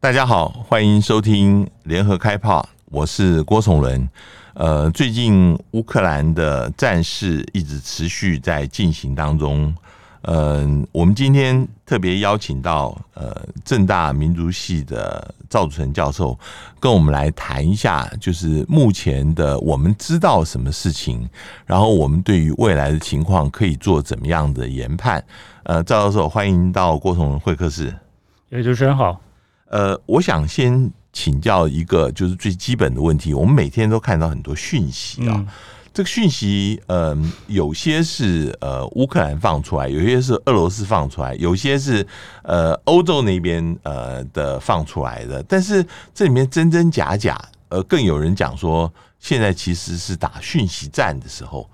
大家好，欢迎收听联合开炮，我是郭崇伦。呃，最近乌克兰的战事一直持续在进行当中。呃，我们今天特别邀请到呃政大民族系的赵祖成教授，跟我们来谈一下，就是目前的我们知道什么事情，然后我们对于未来的情况可以做怎么样的研判。呃，赵教授，欢迎到郭崇伦会客室。哎，主持人好。呃，我想先请教一个就是最基本的问题。我们每天都看到很多讯息啊，嗯、这个讯息，呃，有些是呃乌克兰放出来，有些是俄罗斯放出来，有些是呃欧洲那边呃的放出来的。但是这里面真真假假，呃，更有人讲说，现在其实是打讯息战的时候。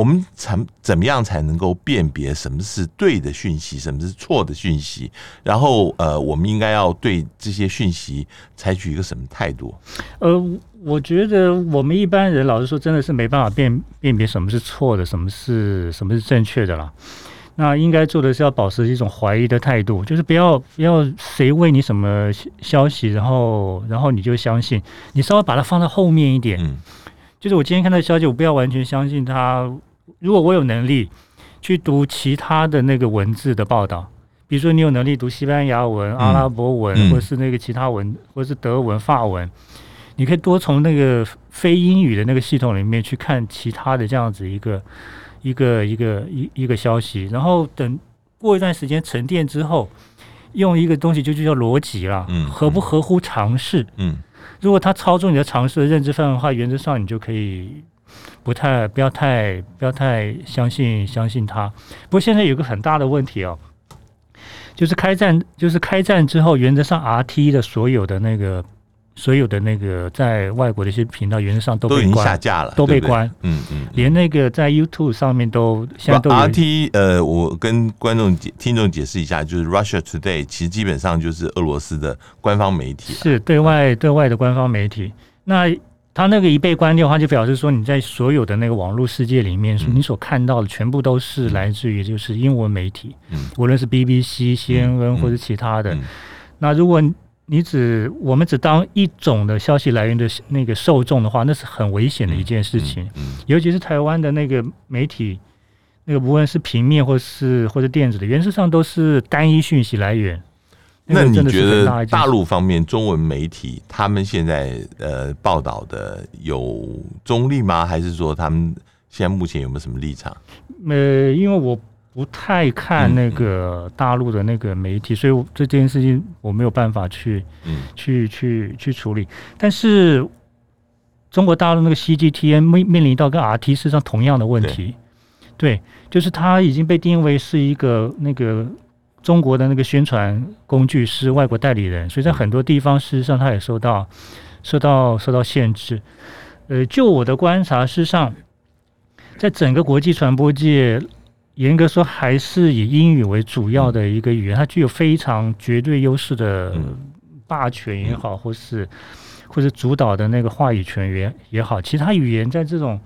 我们怎怎么样才能够辨别什么是对的讯息，什么是错的讯息？然后，呃，我们应该要对这些讯息采取一个什么态度？呃，我觉得我们一般人老实说，真的是没办法辨辨别什么是错的，什么是什么是正确的啦。那应该做的是要保持一种怀疑的态度，就是不要不要谁问你什么消息，然后然后你就相信，你稍微把它放在后面一点。嗯就是我今天看到消息，我不要完全相信他。如果我有能力去读其他的那个文字的报道，比如说你有能力读西班牙文、阿拉伯文，嗯、或是那个其他文，或是德文、法文，你可以多从那个非英语的那个系统里面去看其他的这样子一个一个一个一一个消息，然后等过一段时间沉淀之后，用一个东西就就叫逻辑了，合不合乎常识？嗯。如果他超出你的常识的认知范围的话，原则上你就可以不太不要太不要太相信相信他。不过现在有个很大的问题哦，就是开战就是开战之后，原则上 RT 的所有的那个。所有的那个在外国的一些频道，原则上都被关，都下架了，都被关。对对嗯嗯，连那个在 YouTube 上面都现在都 RT 呃，我跟观众解听众解释一下，就是 Russia Today 其实基本上就是俄罗斯的官方媒体，是对外对外的官方媒体。那他那个一被关掉的话，就表示说你在所有的那个网络世界里面，嗯、你所看到的全部都是来自于就是英文媒体，嗯，无论是 BBC、CNN 或者其他的。那如果你只我们只当一种的消息来源的那个受众的话，那是很危险的一件事情。嗯，尤其是台湾的那个媒体，那个无论是平面或是或者电子的，原则上都是单一讯息来源。那你觉得大陆方面中文媒体他们现在呃报道的有中立吗？还是说他们现在目前有没有什么立场？呃，因为我。不太看那个大陆的那个媒体，所以这件事情我没有办法去，去去去处理。但是中国大陆那个 CGTN 面面临到跟 RT 事实上同样的问题，对，就是它已经被定位是一个那个中国的那个宣传工具，是外国代理人，所以在很多地方事实上它也受到受到受到限制。呃，就我的观察，事实上在整个国际传播界。严格说，还是以英语为主要的一个语言，它具有非常绝对优势的霸权也好，或是或者主导的那个话语权也也好，其他语言在这种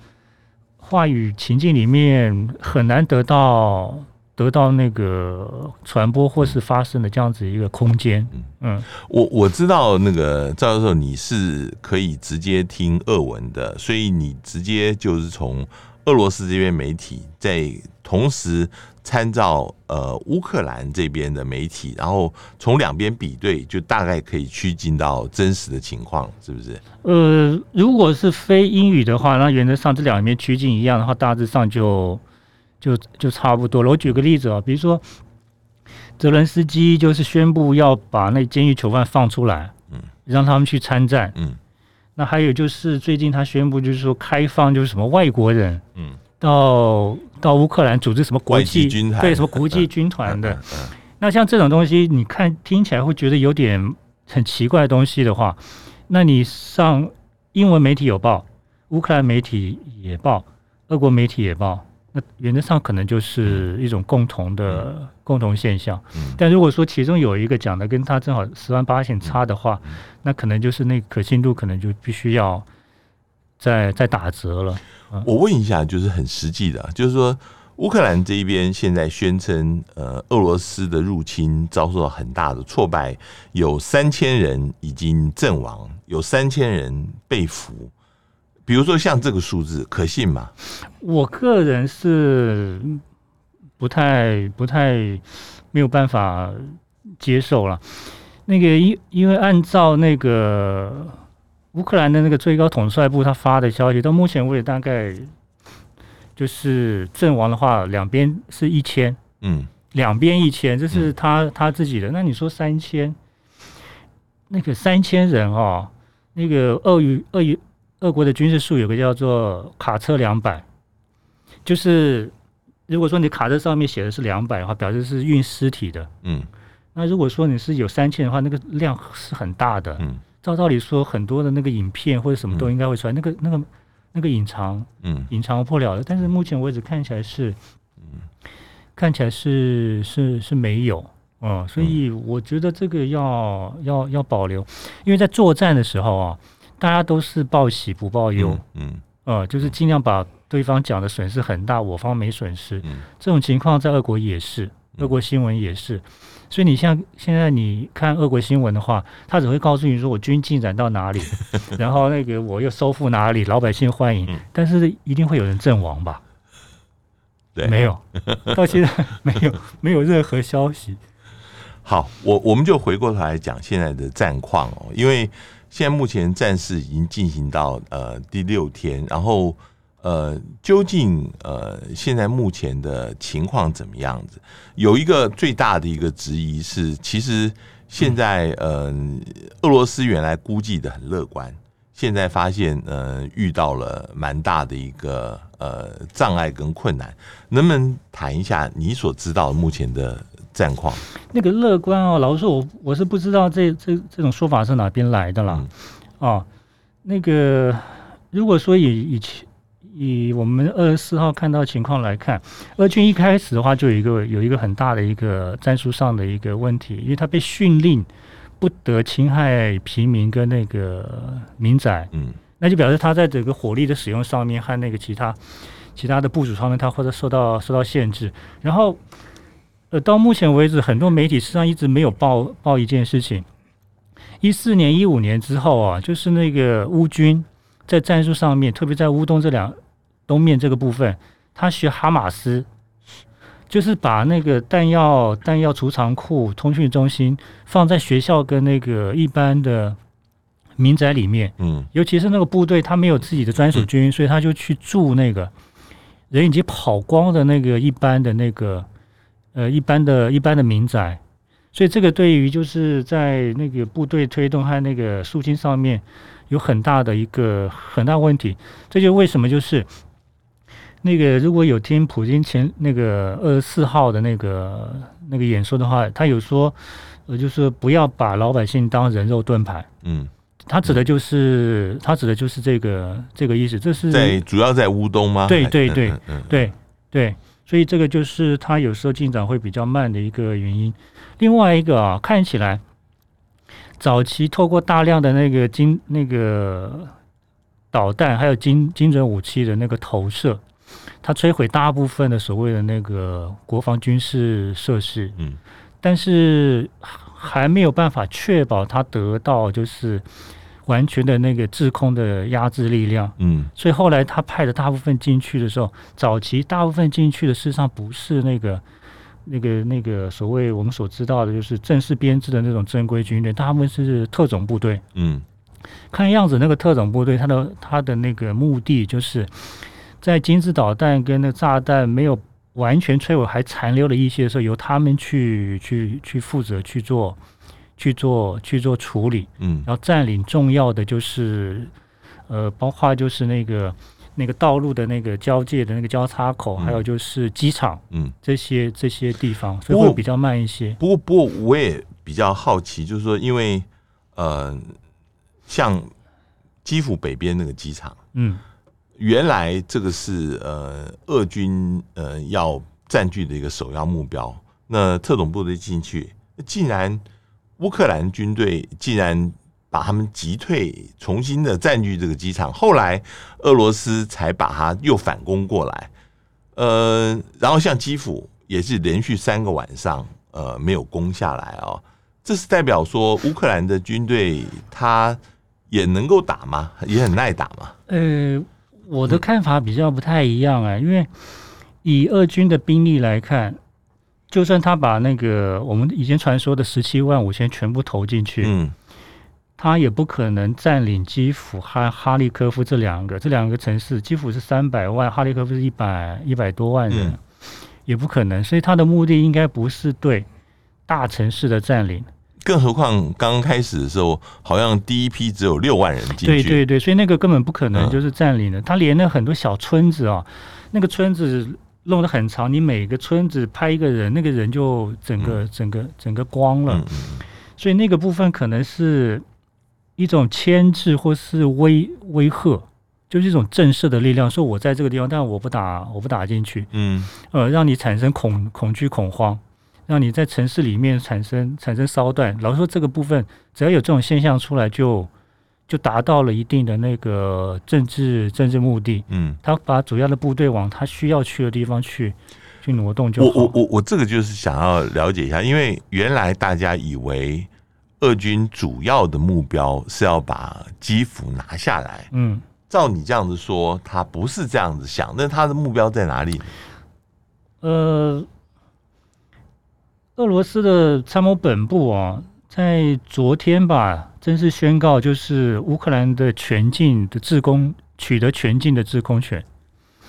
话语情境里面很难得到得到那个传播或是发生的这样子一个空间。嗯，我我知道那个赵教授你是可以直接听俄文的，所以你直接就是从。俄罗斯这边媒体在同时参照呃乌克兰这边的媒体，然后从两边比对，就大概可以趋近到真实的情况，是不是？呃，如果是非英语的话，那原则上这两边趋近一样的话，大致上就就就差不多了。我举个例子啊，比如说泽伦斯基就是宣布要把那监狱囚犯放出来，嗯，让他们去参战，嗯。那还有就是最近他宣布，就是说开放，就是什么外国人，嗯，到到乌克兰组织什么国际军团，对什么国际军团的。那像这种东西，你看听起来会觉得有点很奇怪的东西的话，那你上英文媒体有报，乌克兰媒体也报，俄国媒体也报。那原则上可能就是一种共同的、嗯、共同现象，嗯、但如果说其中有一个讲的跟他正好十万八千差的话，那可能就是那可信度可能就必须要再再打折了。我问一下，就是很实际的，就是说乌克兰这一边现在宣称，呃，俄罗斯的入侵遭受到很大的挫败，有三千人已经阵亡，有三千人被俘。比如说像这个数字，可信吗？我个人是不太、不太没有办法接受了。那个因因为按照那个乌克兰的那个最高统帅部他发的消息，到目前为止大概。就是阵亡的话，两边是一千，嗯，两边一千，这是他、嗯、他自己的。那你说三千，那个三千人哦，那个俄语俄语俄国的军事术有个叫做卡车两百，就是如果说你卡车上面写的是两百的话，表示是运尸体的，嗯。那如果说你是有三千的话，那个量是很大的，嗯。照道理说，很多的那个影片或者什么都应该会出来，嗯、那个那个。那个隐藏，嗯，隐藏不了的。但是目前为止看起来是，嗯，看起来是是是没有，嗯，所以我觉得这个要要要保留，因为在作战的时候啊，大家都是报喜不报忧，嗯，呃，就是尽量把对方讲的损失很大，我方没损失，嗯，这种情况在俄国也是，俄国新闻也是。所以你像现在你看俄国新闻的话，他只会告诉你说我军进展到哪里，然后那个我又收复哪里，老百姓欢迎，嗯、但是一定会有人阵亡吧？对，没有，到现在没有没有任何消息。好，我我们就回过头来讲现在的战况哦，因为现在目前战事已经进行到呃第六天，然后。呃，究竟呃，现在目前的情况怎么样子？有一个最大的一个质疑是，其实现在呃，俄罗斯原来估计的很乐观，现在发现呃，遇到了蛮大的一个呃障碍跟困难。能不能谈一下你所知道目前的战况？那个乐观哦，老实说，我我是不知道这这这种说法是哪边来的啦。嗯、哦，那个如果说以以前。以我们二十四号看到情况来看，俄军一开始的话就有一个有一个很大的一个战术上的一个问题，因为他被训令不得侵害平民跟那个民宅，嗯，那就表示他在整个火力的使用上面和那个其他其他的部署上面，他或者受到受到限制。然后，呃，到目前为止，很多媒体实际上一直没有报报一件事情：一四年、一五年之后啊，就是那个乌军在战术上面，特别在乌东这两。东面这个部分，他学哈马斯，就是把那个弹药、弹药储藏库、通讯中心放在学校跟那个一般的民宅里面。嗯，尤其是那个部队，他没有自己的专属军，所以他就去住那个人已经跑光的那个一般的那个呃一般的一般的民宅。所以这个对于就是在那个部队推动和那个肃清上面有很大的一个很大问题。这就为什么就是。那个如果有听普京前那个二十四号的那个那个演说的话，他有说，呃，就是不要把老百姓当人肉盾牌。嗯，他指的就是、嗯、他指的就是这个这个意思。这是在主要在乌东吗？对对对、对对，所以这个就是它有时候进展会比较慢的一个原因。另外一个啊，看起来早期透过大量的那个精那个导弹还有精精准武器的那个投射。它摧毁大部分的所谓的那个国防军事设施，嗯，但是还没有办法确保它得到就是完全的那个制空的压制力量，嗯，所以后来他派的大部分进去的时候，早期大部分进去的事实上不是那个那个那个所谓我们所知道的就是正式编制的那种正规军队，大部分是特种部队，嗯，看样子那个特种部队，他的他的那个目的就是。在金子导弹跟那炸弹没有完全摧毁，还残留了一些的时候，由他们去去去负责去做去做去做处理，嗯，然后占领重要的就是呃，包括就是那个那个道路的那个交界的那个交叉口，嗯、还有就是机场，嗯，这些这些地方，所以会比较慢一些。不过不过我也比较好奇，就是说，因为呃，像基辅北边那个机场，嗯。原来这个是呃俄军呃要占据的一个首要目标。那特种部队进去，竟然乌克兰军队竟然把他们击退，重新的占据这个机场。后来俄罗斯才把它又反攻过来。呃，然后像基辅也是连续三个晚上呃没有攻下来哦，这是代表说乌克兰的军队他也能够打吗？也很耐打吗？呃，我的看法比较不太一样啊，因为以俄军的兵力来看。就算他把那个我们以前传说的十七万五千全部投进去，嗯，他也不可能占领基辅和哈利科夫这两个这两个城市。基辅是三百万，哈利科夫是一百一百多万人，嗯，也不可能。所以他的目的应该不是对大城市的占领。更何况刚开始的时候，好像第一批只有六万人进去。对对对，所以那个根本不可能就是占领的。他连那很多小村子啊，那个村子。弄得很长，你每个村子拍一个人，那个人就整个、嗯、整个整个光了。所以那个部分可能是一种牵制或是威威吓，就是一种震慑的力量。说我在这个地方，但我不打，我不打进去。嗯，呃，让你产生恐恐惧恐慌，让你在城市里面产生产生骚乱。老实说，这个部分只要有这种现象出来就。就达到了一定的那个政治政治目的，嗯，他把主要的部队往他需要去的地方去去挪动就好。我我我我这个就是想要了解一下，因为原来大家以为俄军主要的目标是要把基辅拿下来，嗯，照你这样子说，他不是这样子想，那他的目标在哪里？呃，俄罗斯的参谋本部啊，在昨天吧。正式宣告，就是乌克兰的全境的制空取得全境的制空权。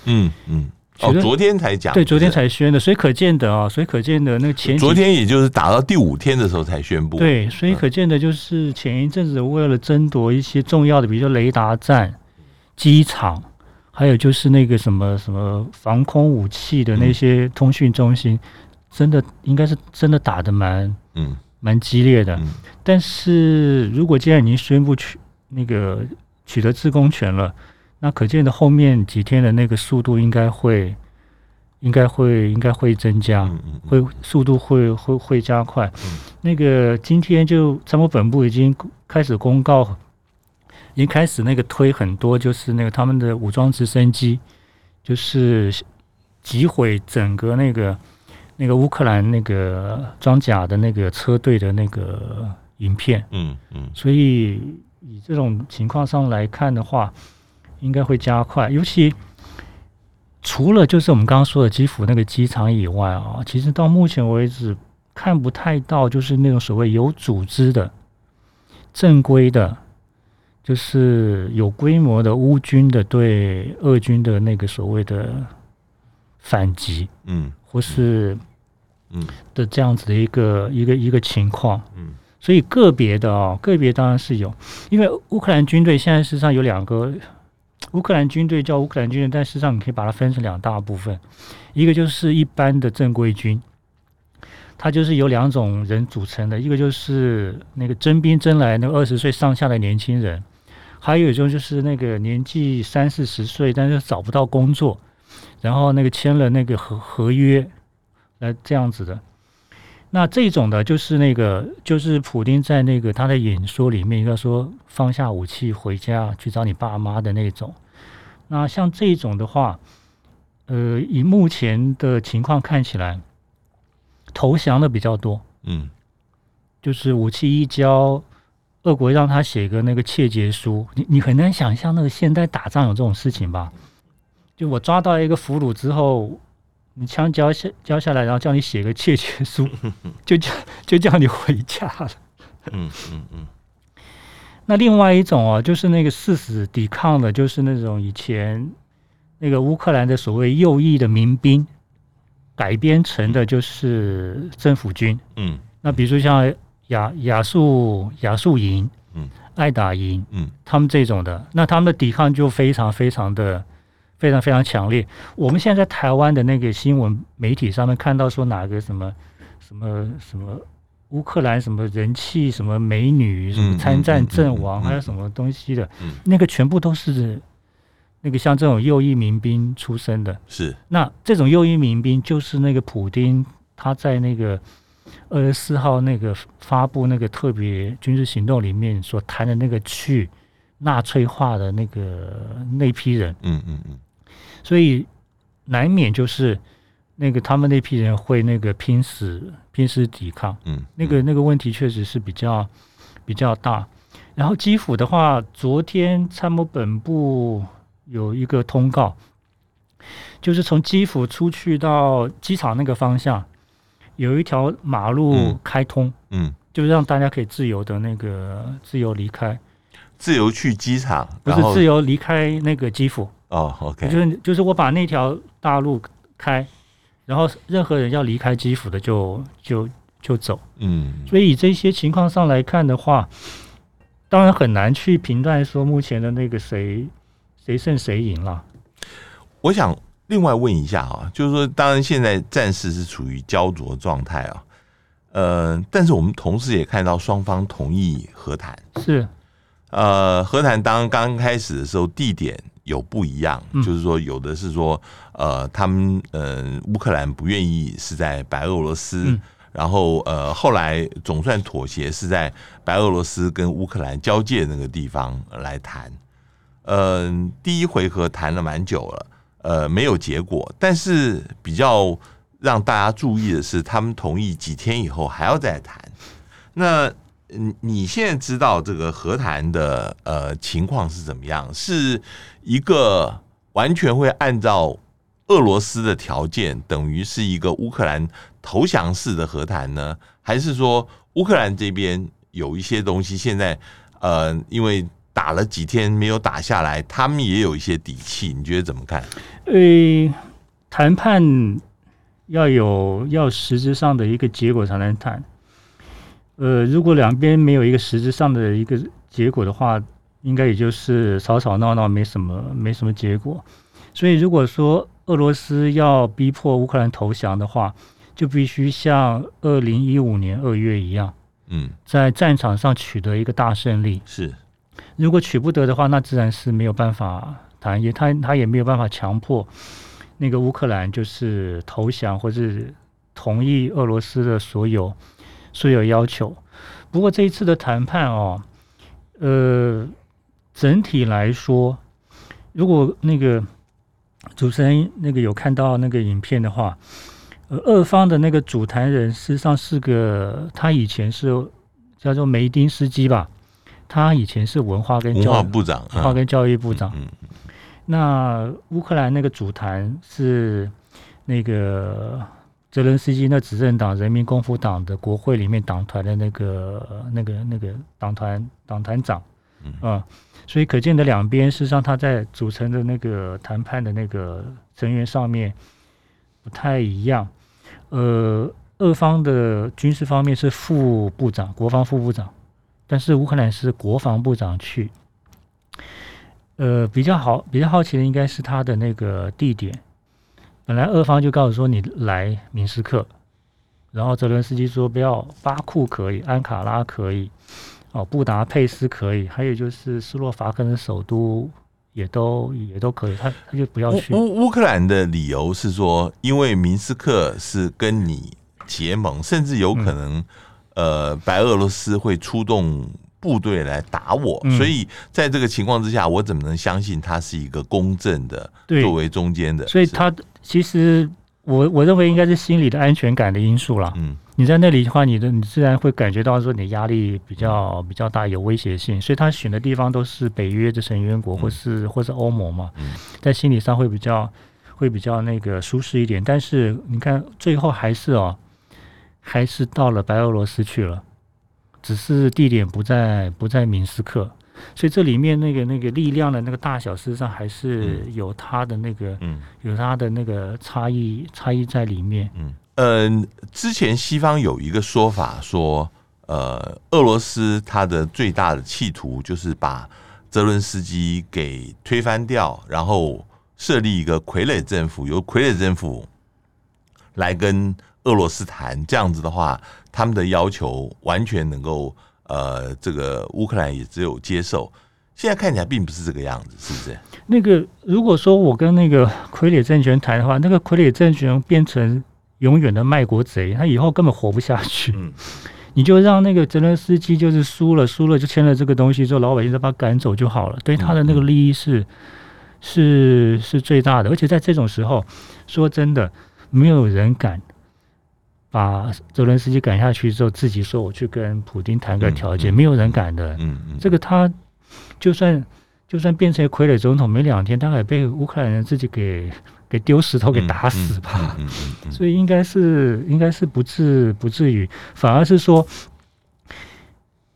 嗯嗯，哦，昨天才讲，对，昨天才宣的，所以可见的啊，所以可见的那个前昨天也就是打到第五天的时候才宣布。对，所以可见的就是前一阵子为了争夺一些重要的，比如说雷达站、机场，还有就是那个什么什么防空武器的那些通讯中心，真的应该是真的打的蛮嗯。蛮激烈的，但是如果既然已经宣布取那个取得制空权了，那可见的后面几天的那个速度应该会，应该会，应该会增加，会速度会会会加快。那个今天就参谋本部已经开始公告，已经开始那个推很多，就是那个他们的武装直升机，就是击毁整个那个。那个乌克兰那个装甲的那个车队的那个影片，嗯嗯，所以以这种情况上来看的话，应该会加快。尤其除了就是我们刚刚说的基辅那个机场以外啊，其实到目前为止看不太到就是那种所谓有组织的、正规的，就是有规模的乌军的对俄军的那个所谓的反击，嗯。或是，嗯的这样子的一个一个一个情况，嗯，所以个别的哦，个别当然是有，因为乌克兰军队现在事实上有两个，乌克兰军队叫乌克兰军队，但事实上你可以把它分成两大部分，一个就是一般的正规军，它就是由两种人组成的，一个就是那个征兵征来那个二十岁上下的年轻人，还有一种就是那个年纪三四十岁但是找不到工作。然后那个签了那个合合约，来这样子的，那这种的，就是那个就是普丁在那个他的演说里面，应该说放下武器回家去找你爸妈的那种。那像这种的话，呃，以目前的情况看起来，投降的比较多。嗯，就是武器一交，俄国让他写个那个切结书，你你很难想象那个现代打仗有这种事情吧？就我抓到一个俘虏之后，你枪交下交下来，然后叫你写个切结书，就叫就叫你回家了。嗯嗯嗯。那另外一种哦，就是那个誓死抵抗的，就是那种以前那个乌克兰的所谓右翼的民兵改编成的，就是政府军。嗯。那比如说像亚亚速亚速营，嗯，爱打营，嗯，他们这种的，那他们的抵抗就非常非常的。非常非常强烈。我们现在在台湾的那个新闻媒体上面看到说哪个什么什么什么乌克兰什么人气什么美女什么参战阵亡还有什么东西的，那个全部都是那个像这种右翼民兵出身的。是。那这种右翼民兵就是那个普丁他在那个二十四号那个发布那个特别军事行动里面所谈的那个去纳粹化的那个那批人。嗯嗯嗯。所以，难免就是那个他们那批人会那个拼死拼死抵抗，嗯，那个那个问题确实是比较比较大。然后基辅的话，昨天参谋本部有一个通告，就是从基辅出去到机场那个方向，有一条马路开通，嗯，就是让大家可以自由的那个自由离开，自由去机场，不是自由离开那个基辅。哦，OK，就是就是我把那条大路开，然后任何人要离开基辅的就就就走，嗯，所以以这些情况上来看的话。当然很难去评断说目前的那个谁谁胜谁赢了。我想另外问一下啊，就是说，当然现在战事是处于焦灼状态啊，呃，但是我们同时也看到双方同意和谈，是，呃，和谈当刚开始的时候地点有不一样，嗯、就是说有的是说，呃，他们呃乌克兰不愿意是在白俄罗斯。嗯然后，呃，后来总算妥协，是在白俄罗斯跟乌克兰交界那个地方来谈。嗯、呃，第一回合谈了蛮久了，呃，没有结果。但是比较让大家注意的是，他们同意几天以后还要再谈。那，你现在知道这个和谈的呃情况是怎么样？是一个完全会按照俄罗斯的条件，等于是一个乌克兰。投降式的和谈呢，还是说乌克兰这边有一些东西现在呃，因为打了几天没有打下来，他们也有一些底气，你觉得怎么看？呃，谈判要有要实质上的一个结果才能谈。呃，如果两边没有一个实质上的一个结果的话，应该也就是吵吵闹闹，没什么没什么结果。所以如果说俄罗斯要逼迫乌克兰投降的话，就必须像二零一五年二月一样，嗯，在战场上取得一个大胜利。是，如果取不得的话，那自然是没有办法谈，也他他也没有办法强迫那个乌克兰就是投降或是同意俄罗斯的所有所有要求。不过这一次的谈判哦，呃，整体来说，如果那个主持人那个有看到那个影片的话。呃，俄方的那个主谈人实际上是个，他以前是叫做梅丁斯基吧，他以前是文化跟教育文化部长，文化跟教育部长。嗯，那乌克兰那个主谈是那个泽伦斯基那执政党人民共和党的国会里面党团的那个那个那个党团党团长，嗯，嗯，所以可见的两边事实上他在组成的那个谈判的那个成员上面不太一样。呃，俄方的军事方面是副部长，国防副部长，但是乌克兰是国防部长去。呃，比较好，比较好奇的应该是他的那个地点。本来俄方就告诉说你来明斯克，然后泽伦斯基说不要，巴库可以，安卡拉可以，哦，布达佩斯可以，还有就是斯洛伐克的首都。也都也都可以，他他就不要去。乌乌克兰的理由是说，因为明斯克是跟你结盟，甚至有可能，嗯、呃，白俄罗斯会出动部队来打我，嗯、所以在这个情况之下，我怎么能相信他是一个公正的，作为中间的？所以他其实我我认为应该是心理的安全感的因素啦。嗯。你在那里的话，你的你自然会感觉到说你的压力比较比较大，有威胁性，所以他选的地方都是北约的成员国，或是或是欧盟嘛，在心理上会比较会比较那个舒适一点。但是你看最后还是哦，还是到了白俄罗斯去了，只是地点不在不在明斯克，所以这里面那个那个力量的那个大小，事实上还是有它的那个嗯有它的那个差异差异在里面。嗯。嗯、呃，之前西方有一个说法说，呃，俄罗斯它的最大的企图就是把泽伦斯基给推翻掉，然后设立一个傀儡政府，由傀儡政府来跟俄罗斯谈。这样子的话，他们的要求完全能够，呃，这个乌克兰也只有接受。现在看起来并不是这个样子，是不是？那个如果说我跟那个傀儡政权谈的话，那个傀儡政权变成。永远的卖国贼，他以后根本活不下去。嗯，你就让那个泽连斯基就是输了，输了就签了这个东西之后，老百姓再把他赶走就好了。对他的那个利益是是是最大的。而且在这种时候，说真的，没有人敢把泽伦斯基赶下去之后，自己说我去跟普京谈个条件，嗯嗯、没有人敢的。嗯嗯，这个他就算就算变成傀儡总统，没两天，他还被乌克兰人自己给给丢石头给打死吧。所以应该是应该是不至不至于，反而是说。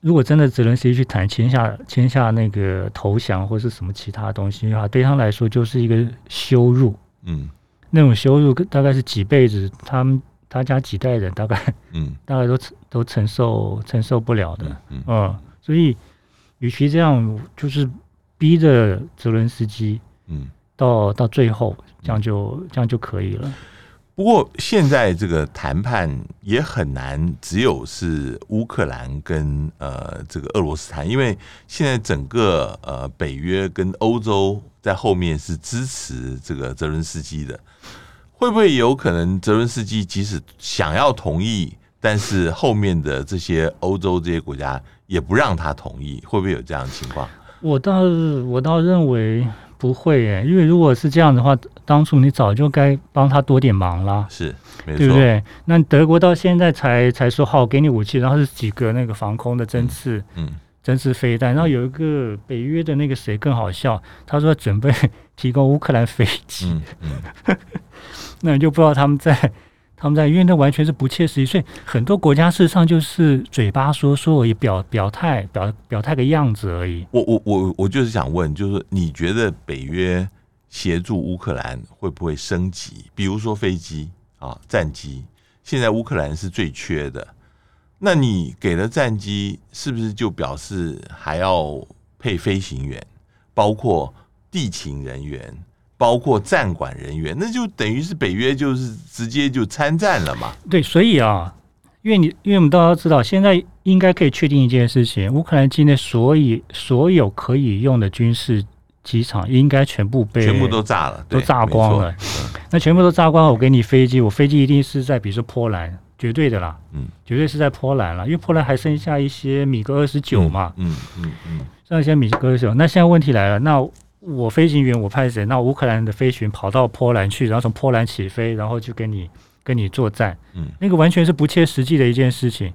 如果真的泽伦斯基去谈签下签下那个投降或是什么其他东西的话，对他来说就是一个羞辱。嗯，那种羞辱大概是几辈子他们他家几代人大概嗯 大概都都承受承受不了的。嗯，嗯，所以与其这样，就是逼着泽伦斯基嗯到到最后这样就这样就可以了。不过现在这个谈判也很难，只有是乌克兰跟呃这个俄罗斯谈，因为现在整个呃北约跟欧洲在后面是支持这个泽伦斯基的，会不会有可能泽伦斯基即使想要同意，但是后面的这些欧洲这些国家也不让他同意，会不会有这样的情况？我倒我倒认为。不会耶，因为如果是这样的话，当初你早就该帮他多点忙了，是，没错，对不对？那德国到现在才才说好给你武器，然后是几个那个防空的针刺，嗯，针刺飞弹，然后有一个北约的那个谁更好笑，他说准备提供乌克兰飞机，嗯嗯、那你就不知道他们在。他们在，因为那完全是不切实际，所以很多国家事实上就是嘴巴说说而已，表表态表表态个样子而已。我我我我就是想问，就是你觉得北约协助乌克兰会不会升级？比如说飞机啊，战机，现在乌克兰是最缺的，那你给了战机，是不是就表示还要配飞行员，包括地勤人员？包括站管人员，那就等于是北约就是直接就参战了嘛？对，所以啊，因为你因为我们大家都知道，现在应该可以确定一件事情：乌克兰境内所以所有可以用的军事机场应该全部被全部都炸了，都炸光了。嗯、那全部都炸光了，我给你飞机，我飞机一定是在比如说波兰，绝对的啦，嗯，绝对是在波兰了，因为波兰还剩下一些米格二十九嘛，嗯嗯嗯，剩下一些米格二十九。那现在问题来了，那。我飞行员我派谁？那乌克兰的飞行员跑到波兰去，然后从波兰起飞，然后就跟你跟你作战。嗯，那个完全是不切实际的一件事情，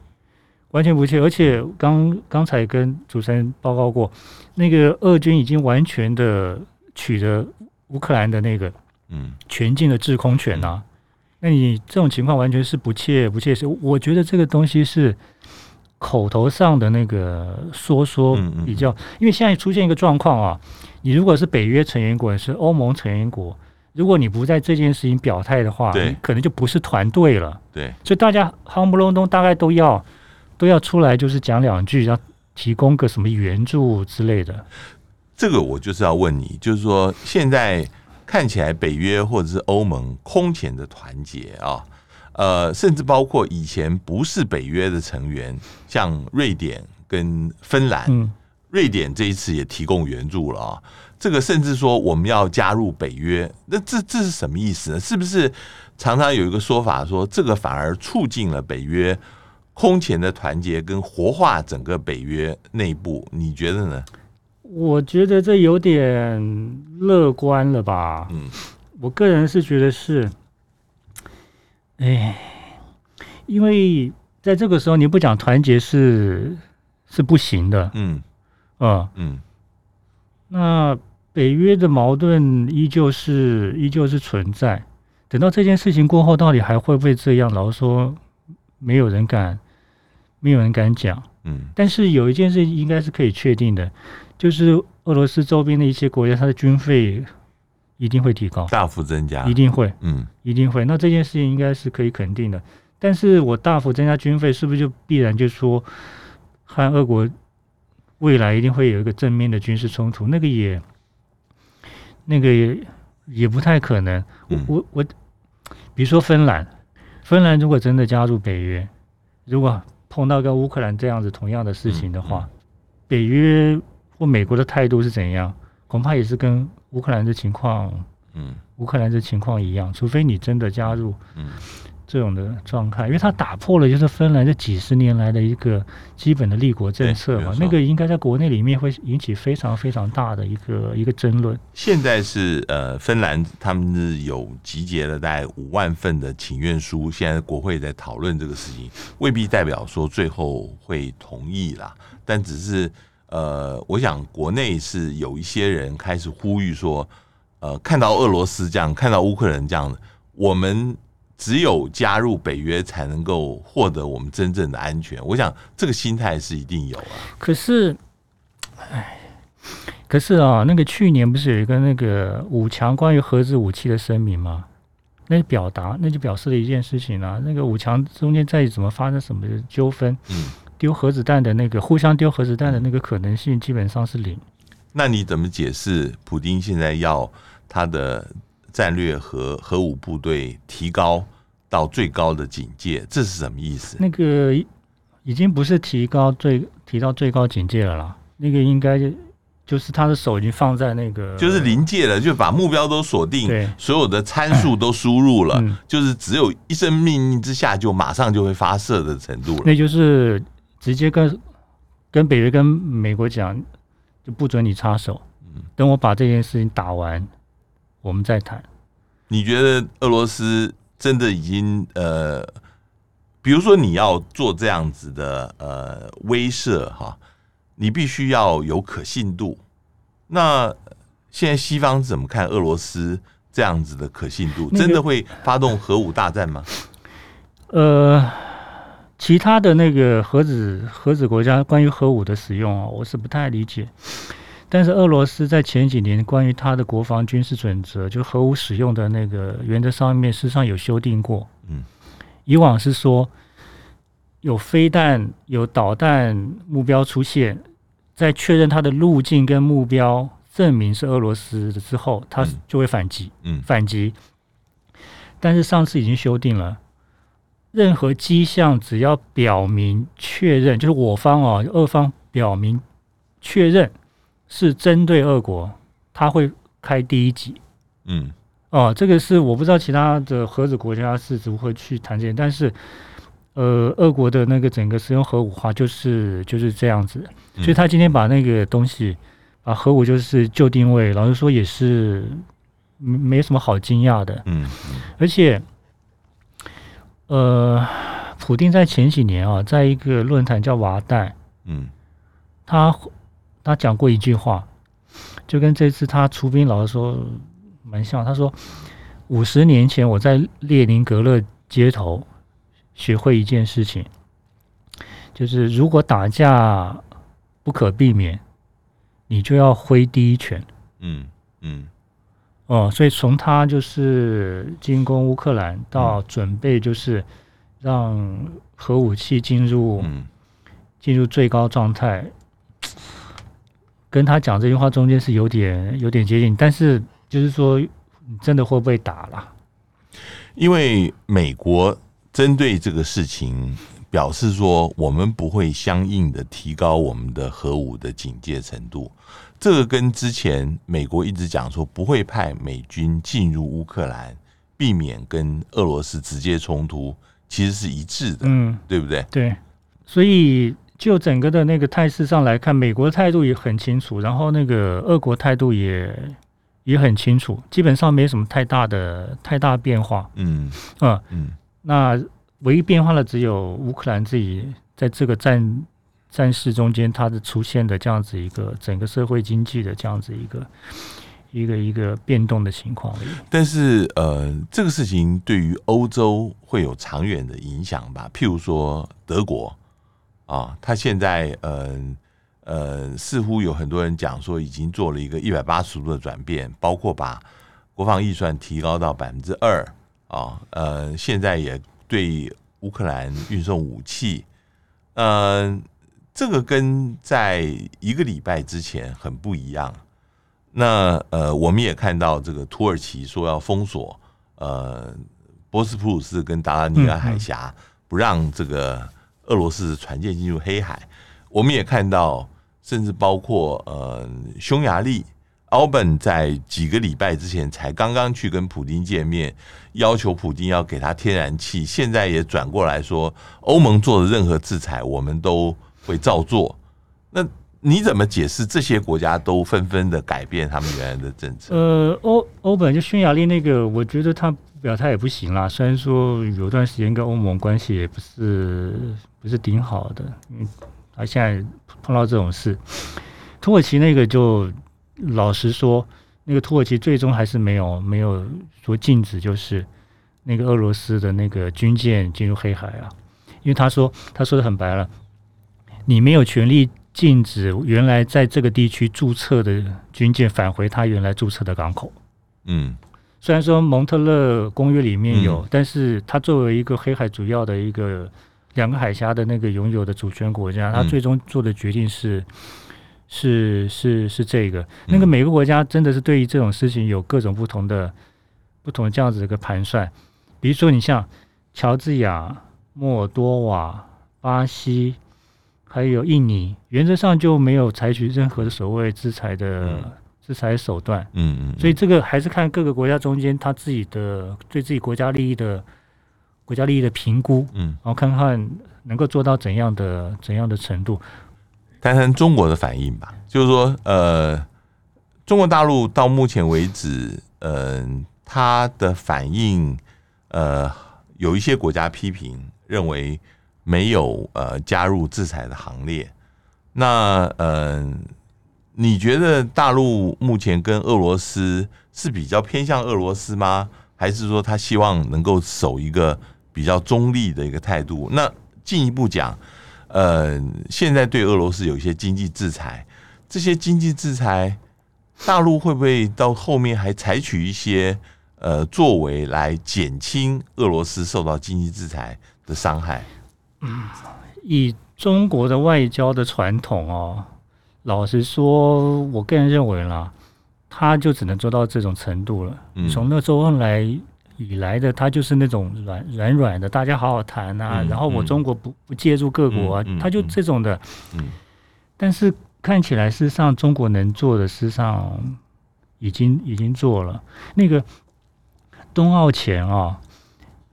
完全不切。而且刚刚才跟主持人报告过，那个俄军已经完全的取得乌克兰的那个嗯全境的制空权呐、啊。嗯、那你这种情况完全是不切不切实。我觉得这个东西是口头上的那个说说比较，因为现在出现一个状况啊。你如果是北约成员国，是欧盟成员国，如果你不在这件事情表态的话，可能就不是团队了。对，所以大家夯不隆咚，大概都要都要出来，就是讲两句，要提供个什么援助之类的。这个我就是要问你，就是说现在看起来北约或者是欧盟空前的团结啊，呃，甚至包括以前不是北约的成员，像瑞典跟芬兰。嗯瑞典这一次也提供援助了啊，这个甚至说我们要加入北约，那这这是什么意思呢？是不是常常有一个说法说，这个反而促进了北约空前的团结跟活化整个北约内部？你觉得呢？我觉得这有点乐观了吧？嗯，我个人是觉得是，哎，因为在这个时候你不讲团结是是不行的，嗯。啊，嗯，那北约的矛盾依旧是依旧是存在。等到这件事情过后，到底还会不会这样？老实说，没有人敢，没有人敢讲。嗯，但是有一件事应该是可以确定的，就是俄罗斯周边的一些国家，它的军费一定会提高，大幅增加，一定会，嗯，一定会。那这件事情应该是可以肯定的。但是我大幅增加军费，是不是就必然就说和俄国？未来一定会有一个正面的军事冲突，那个也，那个也也不太可能。我我我，比如说芬兰，芬兰如果真的加入北约，如果碰到跟乌克兰这样子同样的事情的话，北约或美国的态度是怎样？恐怕也是跟乌克兰的情况，嗯，乌克兰的情况一样。除非你真的加入，嗯，这种的状态，因为它打破了就是芬兰这几十年来的一个基本的立国政策嘛，那个应该在国内里面会引起非常非常大的一个一个争论。现在是呃，芬兰他们是有集结了大概五万份的请愿书，现在国会在讨论这个事情，未必代表说最后会同意啦，但只是呃，我想国内是有一些人开始呼吁说，呃，看到俄罗斯这样，看到乌克兰这样的，我们。只有加入北约才能够获得我们真正的安全。我想这个心态是一定有啊。可是，哎，可是啊，那个去年不是有一个那个五强关于核子武器的声明吗？那表达那就表示了一件事情啊，那个五强中间再怎么发生什么纠纷，嗯，丢核子弹的那个互相丢核子弹的那个可能性基本上是零。那你怎么解释普丁现在要他的？战略核核武部队提高到最高的警戒，这是什么意思？那个已经不是提高最提到最高警戒了啦，那个应该就就是他的手已经放在那个，就是临界了，就把目标都锁定，对，所有的参数都输入了，嗯，就是只有一声命令之下就马上就会发射的程度了。那就是直接跟跟北约跟美国讲，就不准你插手，等我把这件事情打完。我们再谈。你觉得俄罗斯真的已经呃，比如说你要做这样子的呃威慑哈，你必须要有可信度。那现在西方怎么看俄罗斯这样子的可信度？真的会发动核武大战吗？呃，其他的那个核子核子国家关于核武的使用啊，我是不太理解。但是俄罗斯在前几年关于它的国防军事准则，就核武使用的那个原则上面，事实上有修订过。嗯，以往是说有飞弹、有导弹目标出现，在确认它的路径跟目标证明是俄罗斯的之后，它就会反击。嗯，反击。但是上次已经修订了，任何迹象只要表明确认，就是我方啊，俄方表明确认。是针对俄国，他会开第一集。嗯，哦，这个是我不知道其他的核子国家是如何去谈这些，但是，呃，俄国的那个整个使用核武化就是就是这样子，所以他今天把那个东西，把核武就是就定位，老实说也是没什么好惊讶的。嗯，而且，呃，普丁在前几年啊，在一个论坛叫瓦旦，嗯，他。他讲过一句话，就跟这次他出兵，老实说蛮像。他说：“五十年前我在列宁格勒街头学会一件事情，就是如果打架不可避免，你就要挥第一拳。”嗯嗯，哦，所以从他就是进攻乌克兰到准备就是让核武器进入进入最高状态。跟他讲这句话中间是有点有点接近，但是就是说，真的会不会打了？因为美国针对这个事情表示说，我们不会相应的提高我们的核武的警戒程度。这个跟之前美国一直讲说不会派美军进入乌克兰，避免跟俄罗斯直接冲突，其实是一致的，嗯，对不对？对，所以。就整个的那个态势上来看，美国的态度也很清楚，然后那个俄国态度也也很清楚，基本上没什么太大的太大变化。嗯嗯嗯，那唯一变化的只有乌克兰自己在这个战战事中间，它的出现的这样子一个整个社会经济的这样子一个一个一个变动的情况。但是呃，这个事情对于欧洲会有长远的影响吧？譬如说德国。啊，他现在呃呃，似乎有很多人讲说，已经做了一个一百八十度的转变，包括把国防预算提高到百分之二啊，呃，现在也对乌克兰运送武器，嗯、呃，这个跟在一个礼拜之前很不一样。那呃，我们也看到这个土耳其说要封锁呃波斯普鲁斯跟达达尼尔海峡，不让这个。俄罗斯的船舰进入黑海，我们也看到，甚至包括呃匈牙利、奥本在几个礼拜之前才刚刚去跟普京见面，要求普京要给他天然气，现在也转过来说，欧盟做的任何制裁，我们都会照做。那你怎么解释这些国家都纷纷的改变他们原来的政策？呃，欧欧本就匈牙利那个，我觉得他表态也不行啦。虽然说有段时间跟欧盟关系也不是不是挺好的，因为他现在碰到这种事，土耳其那个就。老实说，那个土耳其最终还是没有没有说禁止，就是那个俄罗斯的那个军舰进入黑海啊，因为他说他说的很白了，你没有权利禁止原来在这个地区注册的军舰返回他原来注册的港口。嗯，虽然说蒙特勒公约里面有，嗯、但是他作为一个黑海主要的一个两个海峡的那个拥有的主权国家，他最终做的决定是。是是是这个，那个每个国家真的是对于这种事情有各种不同的、不同的这样子的一个盘算。比如说，你像乔治亚、莫尔多瓦、巴西，还有印尼，原则上就没有采取任何的所谓制裁的制裁手段。嗯嗯。所以这个还是看各个国家中间他自己的对自己国家利益的国家利益的评估。嗯。然后看看能够做到怎样的怎样的程度。谈谈中国的反应吧，就是说，呃，中国大陆到目前为止，嗯、呃，他的反应，呃，有一些国家批评，认为没有呃加入制裁的行列。那，呃，你觉得大陆目前跟俄罗斯是比较偏向俄罗斯吗？还是说他希望能够守一个比较中立的一个态度？那进一步讲。呃，现在对俄罗斯有一些经济制裁，这些经济制裁，大陆会不会到后面还采取一些呃作为来减轻俄罗斯受到经济制裁的伤害？嗯，以中国的外交的传统哦，老实说，我个人认为啦，他就只能做到这种程度了。从那周恩来。以来的他就是那种软软软的，大家好好谈啊。嗯、然后我中国不不介入各国他就这种的。嗯、但是看起来，事实上中国能做的，事实上已经已经做了。那个冬奥前啊，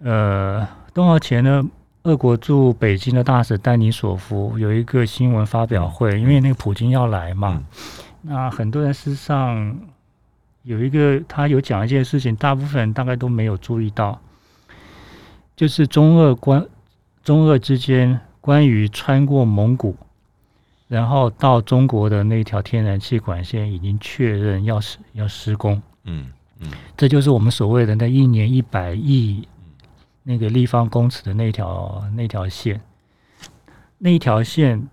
呃，冬奥前呢，俄国驻北京的大使丹尼索夫有一个新闻发表会，因为那个普京要来嘛，嗯、那很多人事实上。有一个，他有讲一件事情，大部分人大概都没有注意到，就是中俄关中俄之间关于穿过蒙古，然后到中国的那条天然气管线已经确认要施要施工，嗯嗯，这就是我们所谓的那一年一百亿那个立方公尺的那条那条线，那一条线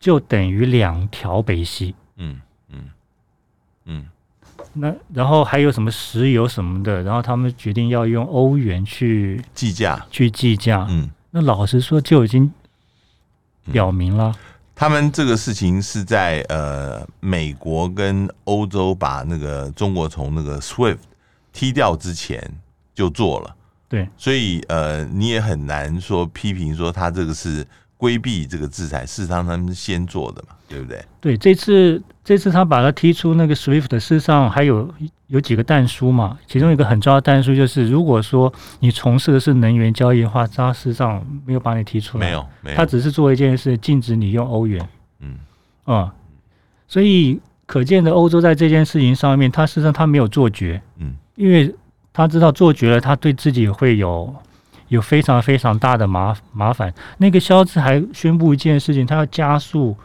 就等于两条北溪，嗯嗯嗯。嗯那然后还有什么石油什么的，然后他们决定要用欧元去计价，去计价。嗯，那老实说就已经表明了，他们这个事情是在呃美国跟欧洲把那个中国从那个 SWIFT 踢掉之前就做了。对，所以呃你也很难说批评说他这个是。规避这个制裁，事实上他们先做的嘛，对不对？对，这次这次他把他踢出那个 SWIFT，事实上还有有几个但书嘛，其中一个很重要的但书就是，如果说你从事的是能源交易的话，他事实上没有把你踢出来，没有，没有，他只是做一件事，禁止你用欧元。嗯，啊、嗯，所以可见的欧洲在这件事情上面，他事实上他没有做绝，嗯，因为他知道做绝了，他对自己会有。有非常非常大的麻麻烦。那个肖兹还宣布一件事情，他要加速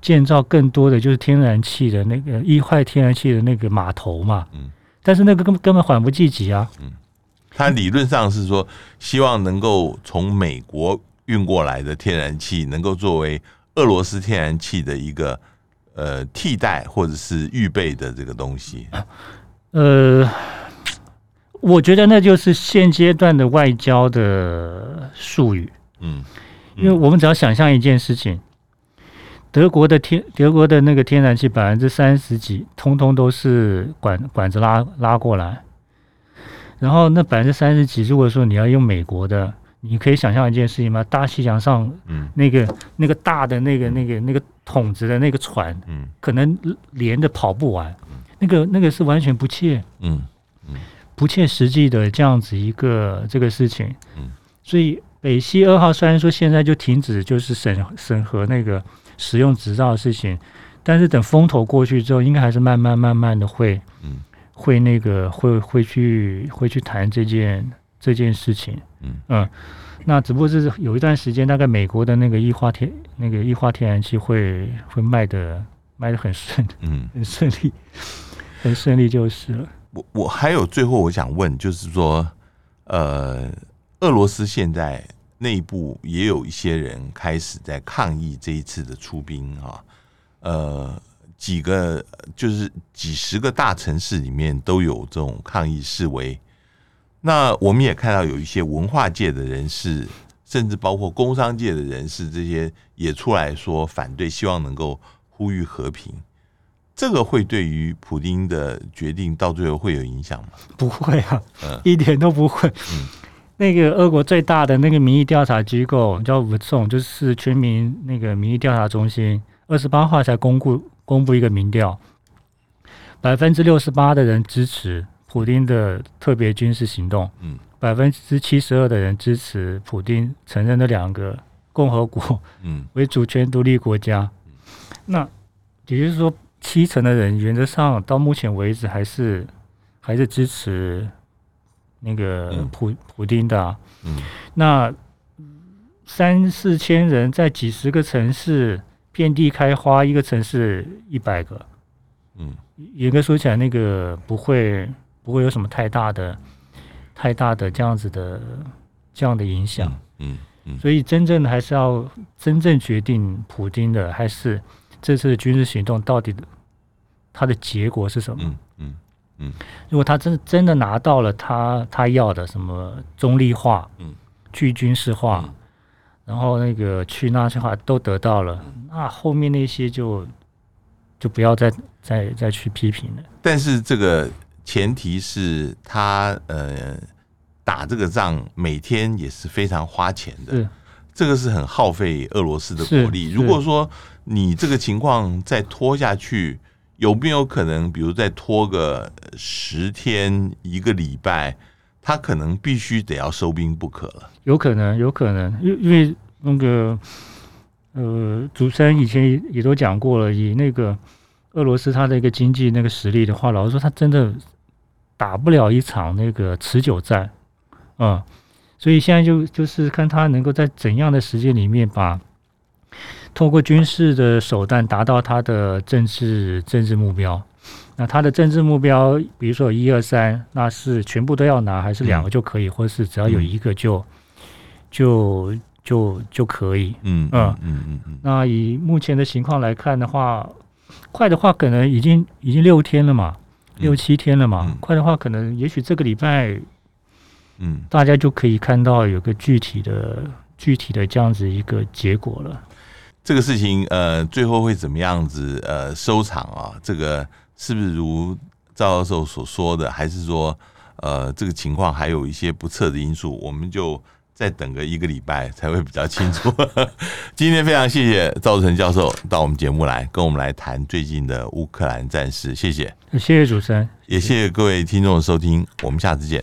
建造更多的就是天然气的那个液化天然气的那个码头嘛。嗯。但是那个根根本缓不济急啊。嗯。他理论上是说，希望能够从美国运过来的天然气，能够作为俄罗斯天然气的一个呃替代或者是预备的这个东西。呃。我觉得那就是现阶段的外交的术语，嗯，因为我们只要想象一件事情，德国的天，德国的那个天然气百分之三十几，通通都是管管子拉拉过来，然后那百分之三十几，如果说你要用美国的，你可以想象一件事情吗？大西洋上，嗯，那个那个大的那个那个那个桶子的那个船，嗯，可能连着跑不完。那个那个是完全不切，嗯嗯，不切实际的这样子一个这个事情，嗯，所以北溪二号虽然说现在就停止就是审审核那个使用执照的事情，但是等风头过去之后，应该还是慢慢慢慢的会，嗯，会那个会会去会去谈这件这件事情，嗯。嗯，那只不过是有一段时间，大概美国的那个液化天那个液化天然气会会卖的卖的很顺，嗯，很顺利。很顺利就是了。我我还有最后我想问，就是说，呃，俄罗斯现在内部也有一些人开始在抗议这一次的出兵啊，呃，几个就是几十个大城市里面都有这种抗议示威。那我们也看到有一些文化界的人士，甚至包括工商界的人士，这些也出来说反对，希望能够呼吁和平。这个会对于普丁的决定到最后会有影响吗？不会啊，嗯，一点都不会。嗯，那个俄国最大的那个民意调查机构叫 Vestson，就是全民那个民意调查中心，二十八号才公布公布一个民调，百分之六十八的人支持普丁的特别军事行动，嗯，百分之七十二的人支持普丁承认的两个共和国，嗯，为主权独立国家。嗯，那也就是说。七成的人原则上到目前为止还是还是支持那个普、嗯、普丁的、啊，嗯，那三四千人在几十个城市遍地开花，一个城市一百个，嗯，严格说起来，那个不会不会有什么太大的太大的这样子的这样的影响，嗯嗯，嗯，所以真正的还是要真正决定普丁的还是。这次的军事行动到底的它的结果是什么？嗯嗯嗯，如果他真真的拿到了他他要的什么中立化，嗯，去军事化，嗯、然后那个去纳粹化都得到了，嗯、那后面那些就就不要再再再去批评了。但是这个前提是他呃打这个仗每天也是非常花钱的，是这个是很耗费俄罗斯的国力。如果说你这个情况再拖下去，有没有可能，比如再拖个十天、一个礼拜，他可能必须得要收兵不可了？有可能，有可能，因因为那个呃，主持人以前也都讲过了，以那个俄罗斯他的一个经济那个实力的话，老实说，他真的打不了一场那个持久战，嗯，所以现在就就是看他能够在怎样的时间里面把。通过军事的手段达到他的政治政治目标，那他的政治目标，比如说一二三，那是全部都要拿，还是两个就可以，嗯、或是只要有一个就、嗯、就就就可以？嗯嗯嗯嗯嗯。那以目前的情况来看的话，快的话可能已经已经六天了嘛，六七天了嘛，嗯、快的话可能也许这个礼拜，嗯，大家就可以看到有个具体的具体的这样子一个结果了。这个事情呃，最后会怎么样子呃收场啊？这个是不是如赵教授所说的，还是说呃这个情况还有一些不测的因素？我们就再等个一个礼拜才会比较清楚。今天非常谢谢赵忠诚教授到我们节目来跟我们来谈最近的乌克兰战事，谢谢，谢谢主持人，也谢谢各位听众的收听，我们下次见。